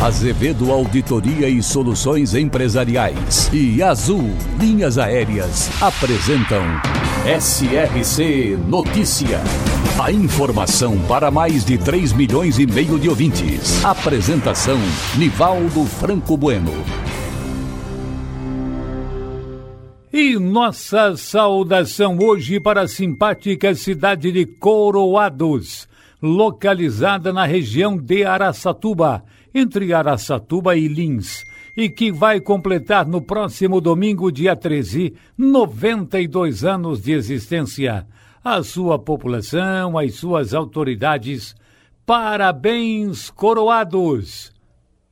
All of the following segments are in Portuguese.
Azevedo Auditoria e Soluções Empresariais e Azul Linhas Aéreas apresentam SRC Notícia. A informação para mais de 3 milhões e meio de ouvintes. Apresentação Nivaldo Franco Bueno. E nossa saudação hoje para a simpática cidade de Coroados, localizada na região de Araçatuba entre Araçatuba e Lins, e que vai completar no próximo domingo, dia 13, 92 anos de existência. A sua população, as suas autoridades, parabéns coroados!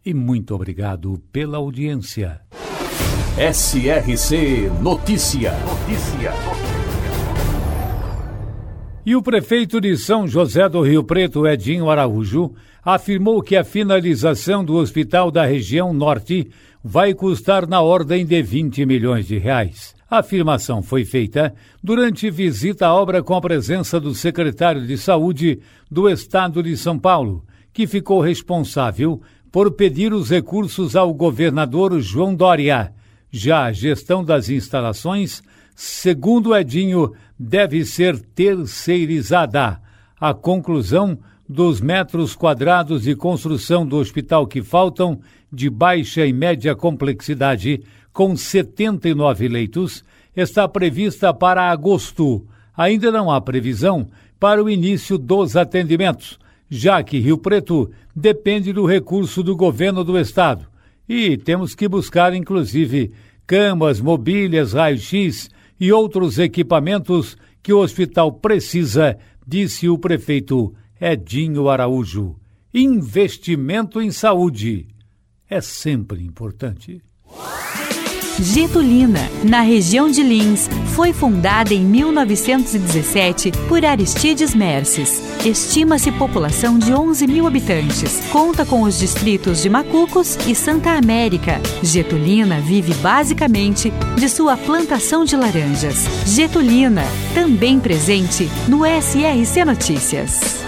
E muito obrigado pela audiência. SRC Notícia. Notícia. E o prefeito de São José do Rio Preto, Edinho Araújo, afirmou que a finalização do hospital da região norte vai custar na ordem de 20 milhões de reais. A afirmação foi feita durante visita à obra com a presença do secretário de Saúde do Estado de São Paulo, que ficou responsável por pedir os recursos ao governador João Dória. Já a gestão das instalações, segundo Edinho, deve ser terceirizada. A conclusão dos metros quadrados de construção do hospital que faltam, de baixa e média complexidade, com 79 leitos, está prevista para agosto. Ainda não há previsão para o início dos atendimentos, já que Rio Preto depende do recurso do governo do estado. E temos que buscar, inclusive, camas, mobílias, raio-x e outros equipamentos que o hospital precisa, disse o prefeito Edinho Araújo. Investimento em saúde é sempre importante. Getulina, na região de Lins, foi fundada em 1917 por Aristides Merces. Estima-se população de 11 mil habitantes. Conta com os distritos de Macucos e Santa América. Getulina vive basicamente de sua plantação de laranjas. Getulina, também presente no SRC Notícias.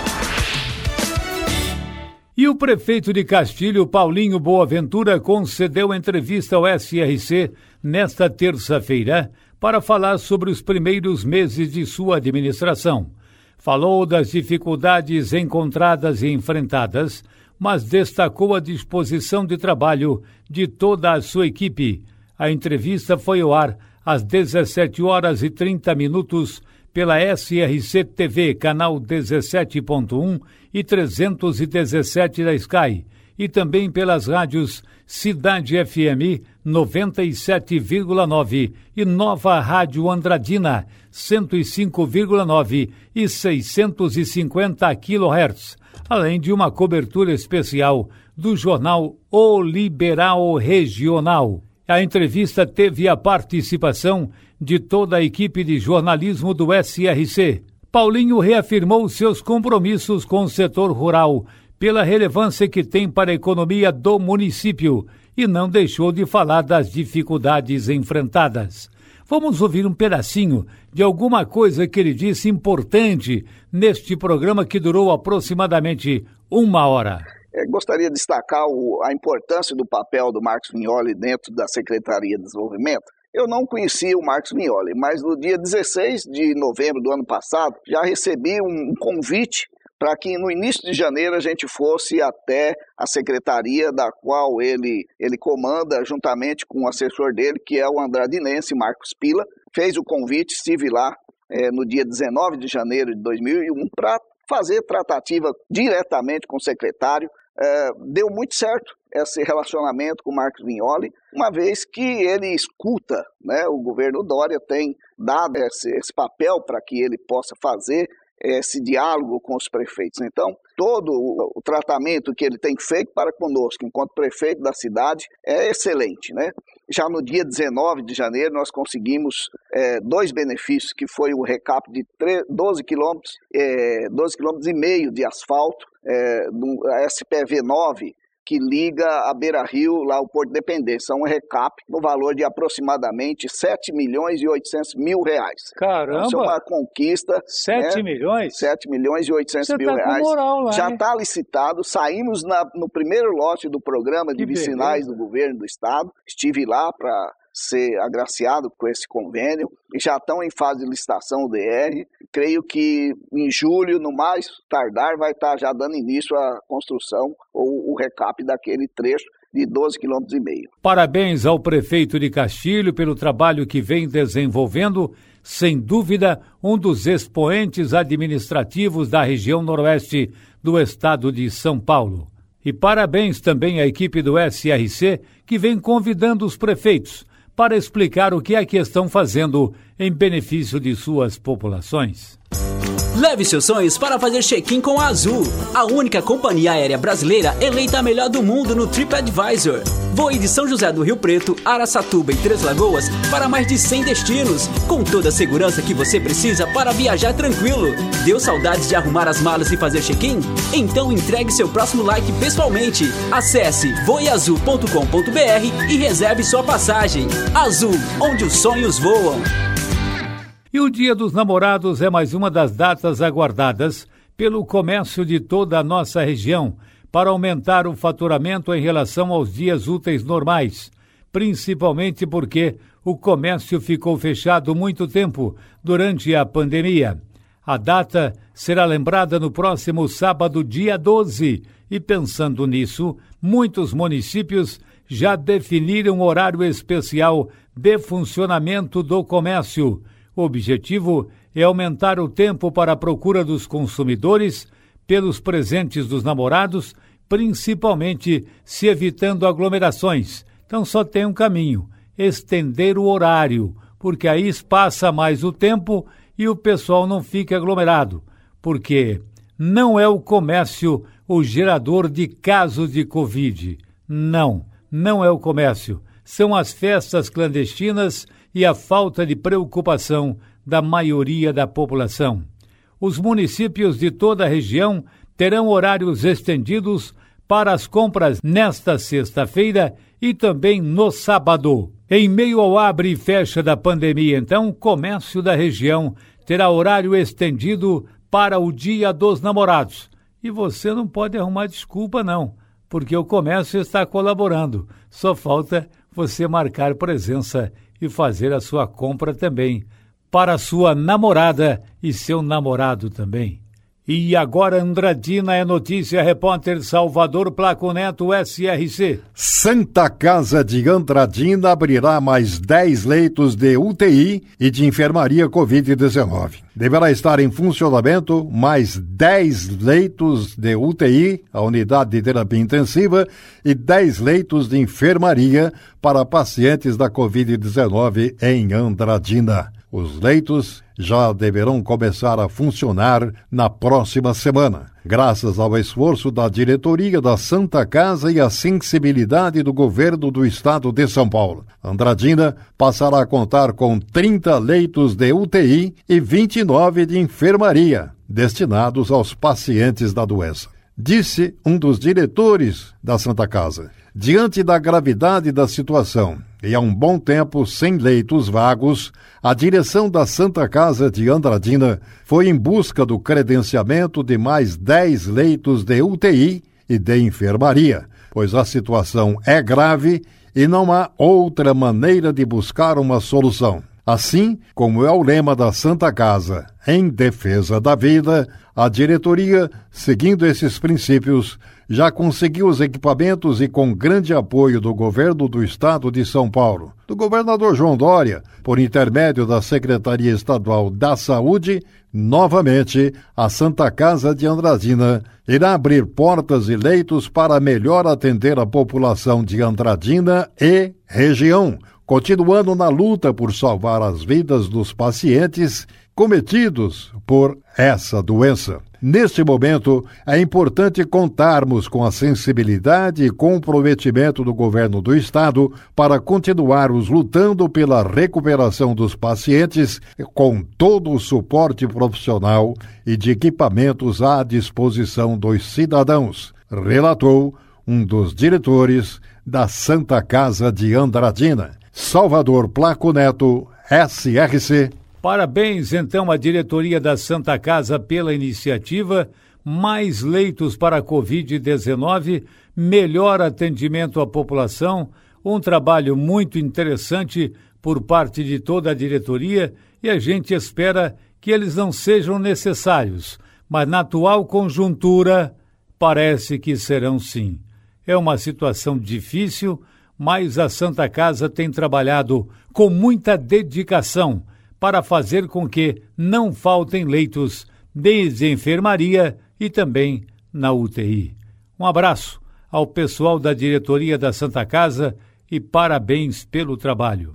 O prefeito de Castilho, Paulinho Boaventura, concedeu entrevista ao SRC nesta terça-feira para falar sobre os primeiros meses de sua administração. Falou das dificuldades encontradas e enfrentadas, mas destacou a disposição de trabalho de toda a sua equipe. A entrevista foi ao ar às 17 horas e 30 minutos pela SRC TV, canal 17.1 e 317 da Sky, e também pelas rádios Cidade FM 97,9 e Nova Rádio Andradina 105,9 e 650 kHz, além de uma cobertura especial do jornal O Liberal Regional. A entrevista teve a participação de toda a equipe de jornalismo do SRC. Paulinho reafirmou seus compromissos com o setor rural, pela relevância que tem para a economia do município, e não deixou de falar das dificuldades enfrentadas. Vamos ouvir um pedacinho de alguma coisa que ele disse importante neste programa que durou aproximadamente uma hora. É, gostaria de destacar o, a importância do papel do Marcos Vignoli dentro da Secretaria de Desenvolvimento, eu não conhecia o Marcos Mioli, mas no dia 16 de novembro do ano passado já recebi um convite para que no início de janeiro a gente fosse até a secretaria da qual ele, ele comanda, juntamente com o assessor dele, que é o andradinense Marcos Pila. Fez o convite, estive lá é, no dia 19 de janeiro de 2001 para fazer tratativa diretamente com o secretário. É, deu muito certo esse relacionamento com o Marcos Vignoli, uma vez que ele escuta, né, o governo Dória tem dado esse, esse papel para que ele possa fazer esse diálogo com os prefeitos. Então, todo o, tratamento que ele tem feito para conosco, enquanto prefeito da cidade, é excelente. Né? Já no dia 19 de janeiro, nós conseguimos é, dois benefícios, que foi o recap de 3, 12 quilômetros, é, 12 quilômetros e meio de asfalto, é, do SPV 9, que liga a Beira Rio, lá o Porto de Dependência. Um recap no valor de aproximadamente 7 milhões e 800 mil reais. Caramba! Isso é uma conquista. 7 né? milhões? 7 milhões e 800 Você mil tá reais. Moral lá, Já está licitado. Saímos na, no primeiro lote do programa de vicinais do governo do estado. Estive lá para ser agraciado com esse convênio e já estão em fase de licitação o DR. Creio que em julho, no mais tardar, vai estar já dando início à construção ou o recap daquele trecho de 12 quilômetros e meio. Parabéns ao prefeito de Castilho pelo trabalho que vem desenvolvendo, sem dúvida, um dos expoentes administrativos da região noroeste do estado de São Paulo. E parabéns também à equipe do SRC que vem convidando os prefeitos para explicar o que é que estão fazendo em benefício de suas populações. Leve seus sonhos para fazer check-in com a Azul, a única companhia aérea brasileira eleita a melhor do mundo no TripAdvisor. Voe de São José do Rio Preto, Araçatuba e Três Lagoas para mais de 100 destinos, com toda a segurança que você precisa para viajar tranquilo. Deu saudades de arrumar as malas e fazer check-in? Então entregue seu próximo like pessoalmente. Acesse voeazul.com.br e reserve sua passagem. Azul, onde os sonhos voam. E o Dia dos Namorados é mais uma das datas aguardadas pelo comércio de toda a nossa região para aumentar o faturamento em relação aos dias úteis normais, principalmente porque o comércio ficou fechado muito tempo durante a pandemia. A data será lembrada no próximo sábado, dia 12, e pensando nisso, muitos municípios já definiram horário especial de funcionamento do comércio o objetivo é aumentar o tempo para a procura dos consumidores pelos presentes dos namorados, principalmente se evitando aglomerações. Então só tem um caminho: estender o horário, porque aí passa mais o tempo e o pessoal não fica aglomerado, porque não é o comércio o gerador de casos de Covid. Não, não é o comércio. São as festas clandestinas e a falta de preocupação da maioria da população. Os municípios de toda a região terão horários estendidos para as compras nesta sexta-feira e também no sábado. Em meio ao abre e fecha da pandemia, então, o comércio da região terá horário estendido para o Dia dos Namorados. E você não pode arrumar desculpa, não, porque o comércio está colaborando. Só falta você marcar presença e fazer a sua compra também para sua namorada e seu namorado também. E agora Andradina é notícia, repórter Salvador Placo Neto, SRC. Santa Casa de Andradina abrirá mais 10 leitos de UTI e de enfermaria Covid-19. Deverá estar em funcionamento mais 10 leitos de UTI, a unidade de terapia intensiva, e 10 leitos de enfermaria para pacientes da Covid-19 em Andradina. Os leitos já deverão começar a funcionar na próxima semana, graças ao esforço da diretoria da Santa Casa e à sensibilidade do governo do estado de São Paulo. Andradina passará a contar com 30 leitos de UTI e 29 de enfermaria, destinados aos pacientes da doença. Disse um dos diretores da Santa Casa. Diante da gravidade da situação e há um bom tempo sem leitos vagos, a direção da Santa Casa de Andradina foi em busca do credenciamento de mais 10 leitos de UTI e de enfermaria, pois a situação é grave e não há outra maneira de buscar uma solução. Assim como é o lema da Santa Casa, em defesa da vida, a diretoria, seguindo esses princípios, já conseguiu os equipamentos e com grande apoio do governo do estado de São Paulo, do governador João Dória, por intermédio da Secretaria Estadual da Saúde, novamente a Santa Casa de Andradina irá abrir portas e leitos para melhor atender a população de Andradina e região, continuando na luta por salvar as vidas dos pacientes cometidos por essa doença. Neste momento, é importante contarmos com a sensibilidade e comprometimento do governo do estado para continuarmos lutando pela recuperação dos pacientes com todo o suporte profissional e de equipamentos à disposição dos cidadãos, relatou um dos diretores da Santa Casa de Andradina, Salvador Placo Neto, SRC Parabéns, então, à diretoria da Santa Casa pela iniciativa. Mais leitos para a Covid-19, melhor atendimento à população, um trabalho muito interessante por parte de toda a diretoria e a gente espera que eles não sejam necessários, mas na atual conjuntura parece que serão sim. É uma situação difícil, mas a Santa Casa tem trabalhado com muita dedicação para fazer com que não faltem leitos desde enfermaria e também na UTI. Um abraço ao pessoal da diretoria da Santa Casa e parabéns pelo trabalho.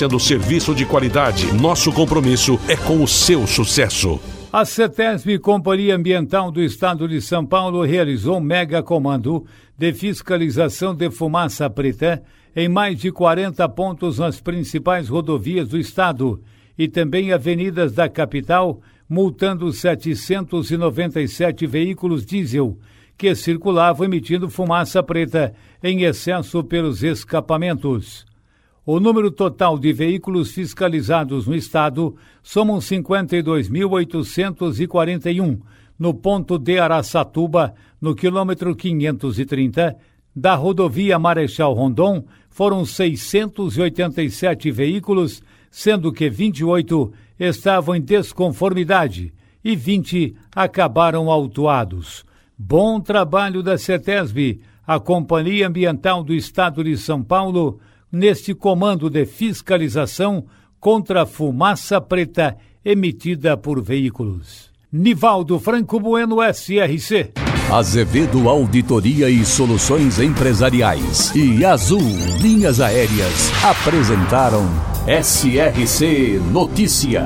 oferecendo serviço de qualidade. Nosso compromisso é com o seu sucesso. A CETESB, Companhia Ambiental do Estado de São Paulo, realizou um mega comando de fiscalização de fumaça preta em mais de 40 pontos nas principais rodovias do estado e também avenidas da capital, multando 797 veículos diesel que circulavam emitindo fumaça preta em excesso pelos escapamentos. O número total de veículos fiscalizados no estado somam 52.841 no ponto de Araçatuba, no quilômetro 530, da rodovia Marechal Rondon, foram 687 veículos, sendo que 28 estavam em desconformidade e 20 acabaram autuados. Bom trabalho da CETESB, a Companhia Ambiental do Estado de São Paulo, neste comando de fiscalização contra a fumaça preta emitida por veículos. Nivaldo Franco Bueno, SRC. Azevedo Auditoria e Soluções Empresariais e Azul Linhas Aéreas apresentaram SRC Notícia.